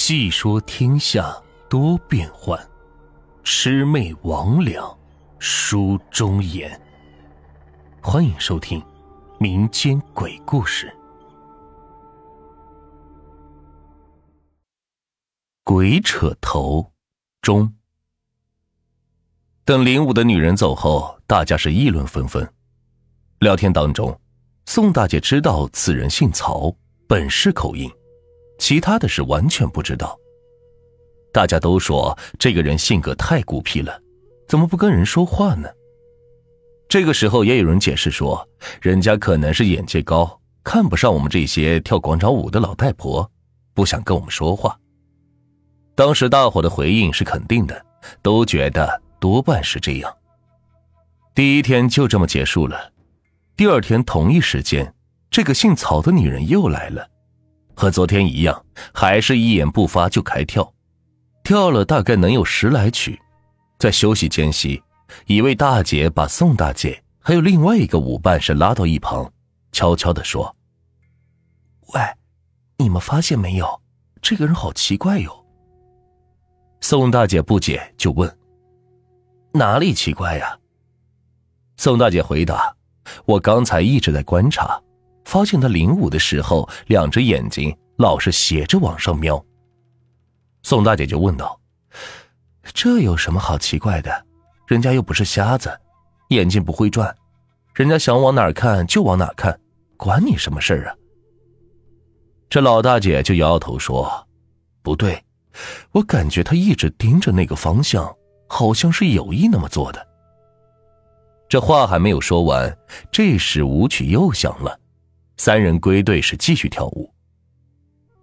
细说天下多变幻，魑魅魍魉书中言。欢迎收听民间鬼故事《鬼扯头》中。等灵武的女人走后，大家是议论纷纷。聊天当中，宋大姐知道此人姓曹，本市口音。其他的事完全不知道。大家都说这个人性格太孤僻了，怎么不跟人说话呢？这个时候也有人解释说，人家可能是眼界高，看不上我们这些跳广场舞的老太婆，不想跟我们说话。当时大伙的回应是肯定的，都觉得多半是这样。第一天就这么结束了。第二天同一时间，这个姓曹的女人又来了。和昨天一样，还是一言不发就开跳，跳了大概能有十来曲。在休息间隙，一位大姐把宋大姐还有另外一个舞伴是拉到一旁，悄悄的说：“喂，你们发现没有，这个人好奇怪哟。”宋大姐不解，就问：“哪里奇怪呀？”宋大姐回答：“我刚才一直在观察。”发现他领舞的时候，两只眼睛老是斜着往上瞄。宋大姐就问道：“这有什么好奇怪的？人家又不是瞎子，眼睛不会转，人家想往哪儿看就往哪儿看，管你什么事儿啊？”这老大姐就摇摇头说：“不对，我感觉他一直盯着那个方向，好像是有意那么做的。”这话还没有说完，这时舞曲又响了。三人归队是继续跳舞。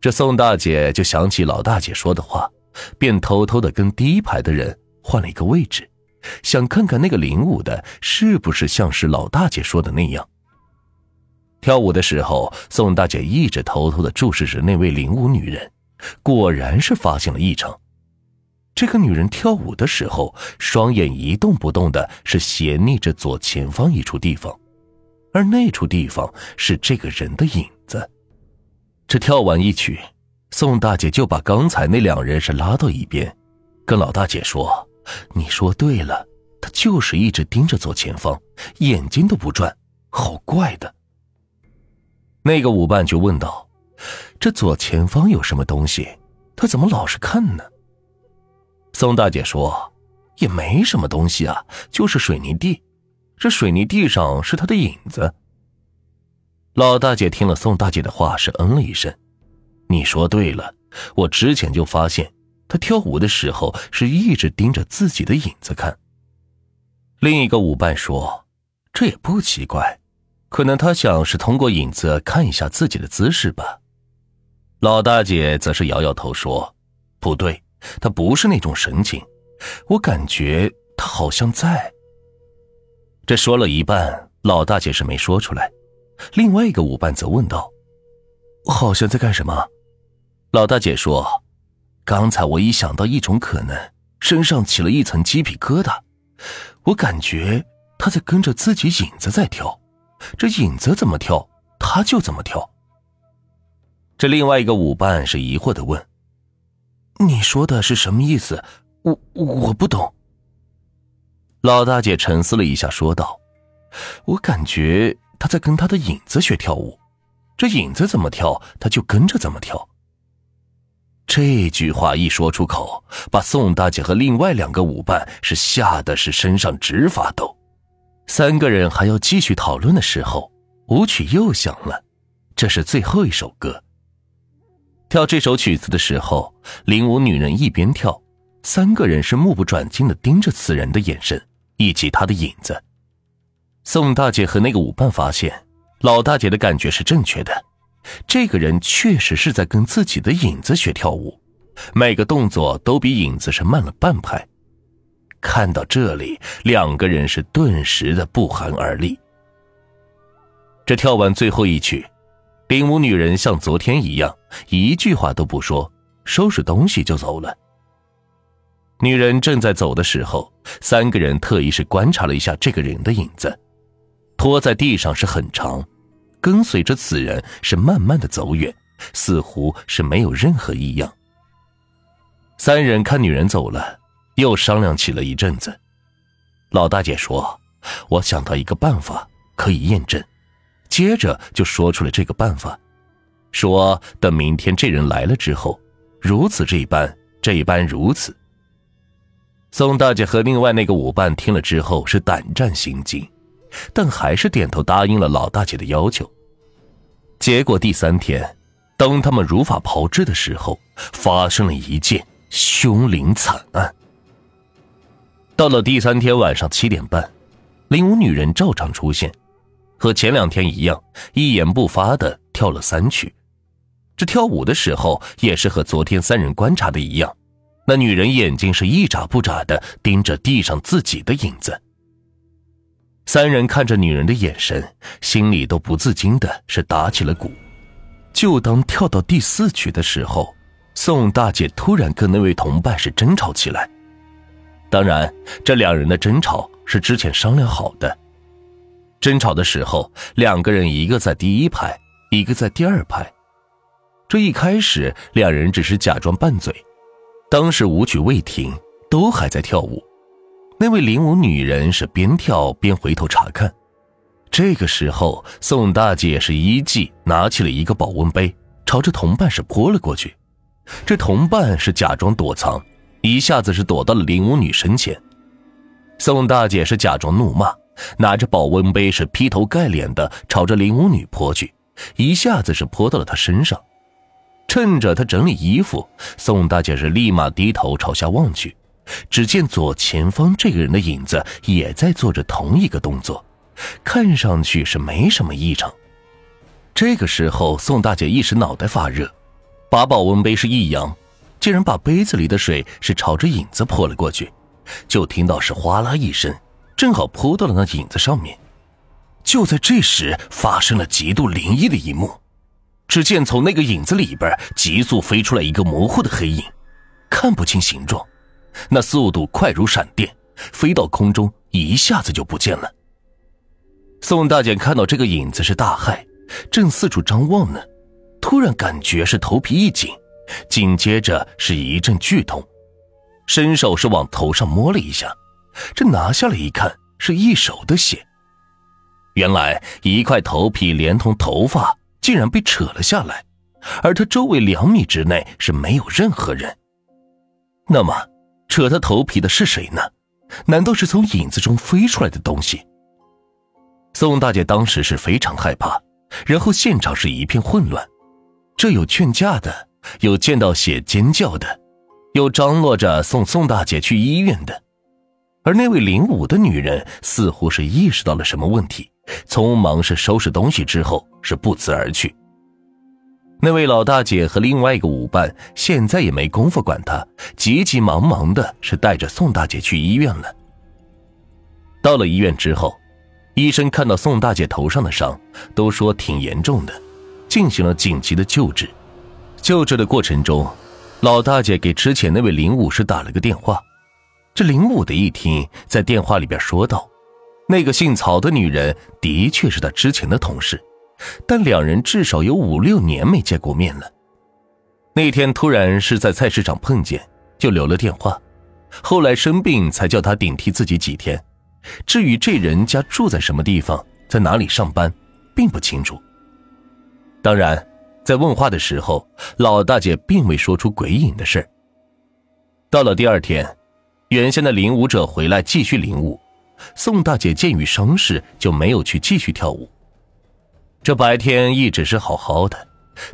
这宋大姐就想起老大姐说的话，便偷偷的跟第一排的人换了一个位置，想看看那个领舞的是不是像是老大姐说的那样。跳舞的时候，宋大姐一直偷偷的注视着那位领舞女人，果然是发现了异常。这个女人跳舞的时候，双眼一动不动的，是斜睨着左前方一处地方。而那处地方是这个人的影子。这跳完一曲，宋大姐就把刚才那两人是拉到一边，跟老大姐说：“你说对了，他就是一直盯着左前方，眼睛都不转，好怪的。”那个舞伴就问道：“这左前方有什么东西？他怎么老是看呢？”宋大姐说：“也没什么东西啊，就是水泥地。”这水泥地上是他的影子。老大姐听了宋大姐的话，是嗯了一声：“你说对了，我之前就发现他跳舞的时候是一直盯着自己的影子看。”另一个舞伴说：“这也不奇怪，可能他想是通过影子看一下自己的姿势吧。”老大姐则是摇摇头说：“不对，他不是那种神情，我感觉他好像在。”这说了一半，老大姐是没说出来。另外一个舞伴则问道：“好像在干什么？”老大姐说：“刚才我一想到一种可能，身上起了一层鸡皮疙瘩。我感觉他在跟着自己影子在跳，这影子怎么跳，他就怎么跳。”这另外一个舞伴是疑惑的问：“你说的是什么意思？我我不懂。”老大姐沉思了一下，说道：“我感觉他在跟他的影子学跳舞，这影子怎么跳，他就跟着怎么跳。”这句话一说出口，把宋大姐和另外两个舞伴是吓得是身上直发抖。三个人还要继续讨论的时候，舞曲又响了，这是最后一首歌。跳这首曲子的时候，领舞女人一边跳，三个人是目不转睛的盯着此人的眼神。以及他的影子，宋大姐和那个舞伴发现，老大姐的感觉是正确的，这个人确实是在跟自己的影子学跳舞，每个动作都比影子是慢了半拍。看到这里，两个人是顿时的不寒而栗。这跳完最后一曲，领舞女人像昨天一样，一句话都不说，收拾东西就走了。女人正在走的时候，三个人特意是观察了一下这个人的影子，拖在地上是很长，跟随着此人是慢慢的走远，似乎是没有任何异样，三人看女人走了，又商量起了一阵子。老大姐说：“我想到一个办法可以验证。”接着就说出了这个办法，说等明天这人来了之后，如此这般，这般如此。宋大姐和另外那个舞伴听了之后是胆战心惊，但还是点头答应了老大姐的要求。结果第三天，当他们如法炮制的时候，发生了一件凶灵惨案。到了第三天晚上七点半，灵舞女人照常出现。和前两天一样，一言不发的跳了三曲。这跳舞的时候，也是和昨天三人观察的一样，那女人眼睛是一眨不眨的盯着地上自己的影子。三人看着女人的眼神，心里都不自禁的是打起了鼓。就当跳到第四曲的时候，宋大姐突然跟那位同伴是争吵起来。当然，这两人的争吵是之前商量好的。争吵的时候，两个人一个在第一排，一个在第二排。这一开始，两人只是假装拌嘴。当时舞曲未停，都还在跳舞。那位领舞女人是边跳边回头查看。这个时候，宋大姐是一记拿起了一个保温杯，朝着同伴是泼了过去。这同伴是假装躲藏，一下子是躲到了领舞女身前。宋大姐是假装怒骂。拿着保温杯是劈头盖脸的朝着林舞女泼去，一下子是泼到了她身上。趁着他整理衣服，宋大姐是立马低头朝下望去，只见左前方这个人的影子也在做着同一个动作，看上去是没什么异常。这个时候，宋大姐一时脑袋发热，把保温杯是一扬，竟然把杯子里的水是朝着影子泼了过去，就听到是哗啦一声。正好扑到了那影子上面，就在这时发生了极度灵异的一幕。只见从那个影子里边急速飞出来一个模糊的黑影，看不清形状，那速度快如闪电，飞到空中一下子就不见了。宋大姐看到这个影子是大骇，正四处张望呢，突然感觉是头皮一紧，紧接着是一阵剧痛，伸手是往头上摸了一下。这拿下来一看，是一手的血。原来一块头皮连同头发竟然被扯了下来，而他周围两米之内是没有任何人。那么，扯他头皮的是谁呢？难道是从影子中飞出来的东西？宋大姐当时是非常害怕，然后现场是一片混乱，这有劝架的，有见到血尖叫的，有张罗着送宋大姐去医院的。而那位领舞的女人似乎是意识到了什么问题，匆忙是收拾东西之后是不辞而去。那位老大姐和另外一个舞伴现在也没工夫管她，急急忙忙的是带着宋大姐去医院了。到了医院之后，医生看到宋大姐头上的伤，都说挺严重的，进行了紧急的救治。救治的过程中，老大姐给之前那位领舞是打了个电话。这林武的一听，在电话里边说道：“那个姓曹的女人的确是他之前的同事，但两人至少有五六年没见过面了。那天突然是在菜市场碰见，就留了电话。后来生病才叫他顶替自己几天。至于这人家住在什么地方，在哪里上班，并不清楚。当然，在问话的时候，老大姐并未说出鬼影的事到了第二天。”原先的领舞者回来继续领舞，宋大姐鉴于伤势就没有去继续跳舞。这白天一直是好好的，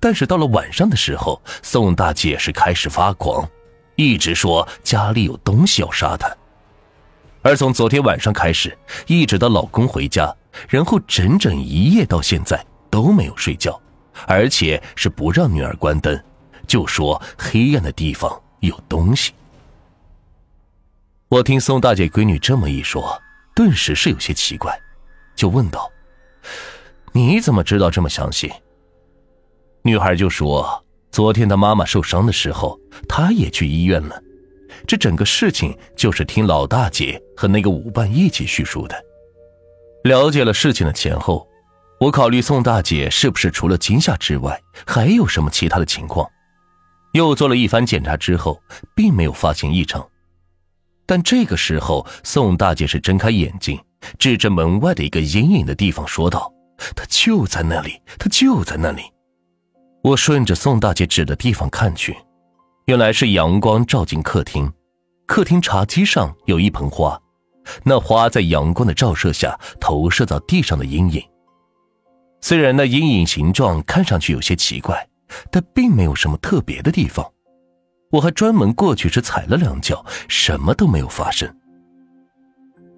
但是到了晚上的时候，宋大姐是开始发狂，一直说家里有东西要杀她。而从昨天晚上开始，一直到老公回家，然后整整一夜到现在都没有睡觉，而且是不让女儿关灯，就说黑暗的地方有东西。我听宋大姐闺女这么一说，顿时是有些奇怪，就问道：“你怎么知道这么详细？”女孩就说：“昨天她妈妈受伤的时候，她也去医院了。这整个事情就是听老大姐和那个舞伴一起叙述的。了解了事情的前后，我考虑宋大姐是不是除了惊吓之外，还有什么其他的情况？又做了一番检查之后，并没有发现异常。但这个时候，宋大姐是睁开眼睛，指着门外的一个阴影的地方说道：“他就在那里，他就在那里。”我顺着宋大姐指的地方看去，原来是阳光照进客厅，客厅茶几上有一盆花，那花在阳光的照射下投射到地上的阴影。虽然那阴影形状看上去有些奇怪，但并没有什么特别的地方。我还专门过去是踩了两脚，什么都没有发生。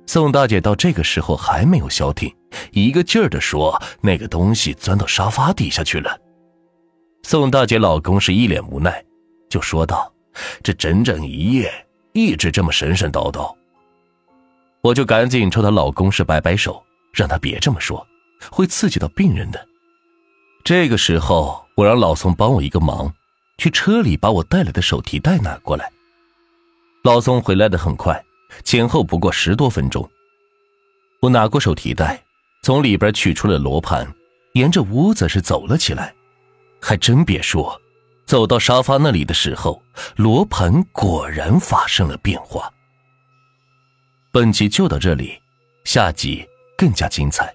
宋大姐到这个时候还没有消停，一个劲儿的说：“那个东西钻到沙发底下去了。”宋大姐老公是一脸无奈，就说道：“这整整一夜一直这么神神叨叨。”我就赶紧冲她老公是摆摆手，让他别这么说，会刺激到病人的。这个时候，我让老宋帮我一个忙。去车里把我带来的手提袋拿过来。老宋回来的很快，前后不过十多分钟。我拿过手提袋，从里边取出了罗盘，沿着屋子是走了起来。还真别说，走到沙发那里的时候，罗盘果然发生了变化。本集就到这里，下集更加精彩。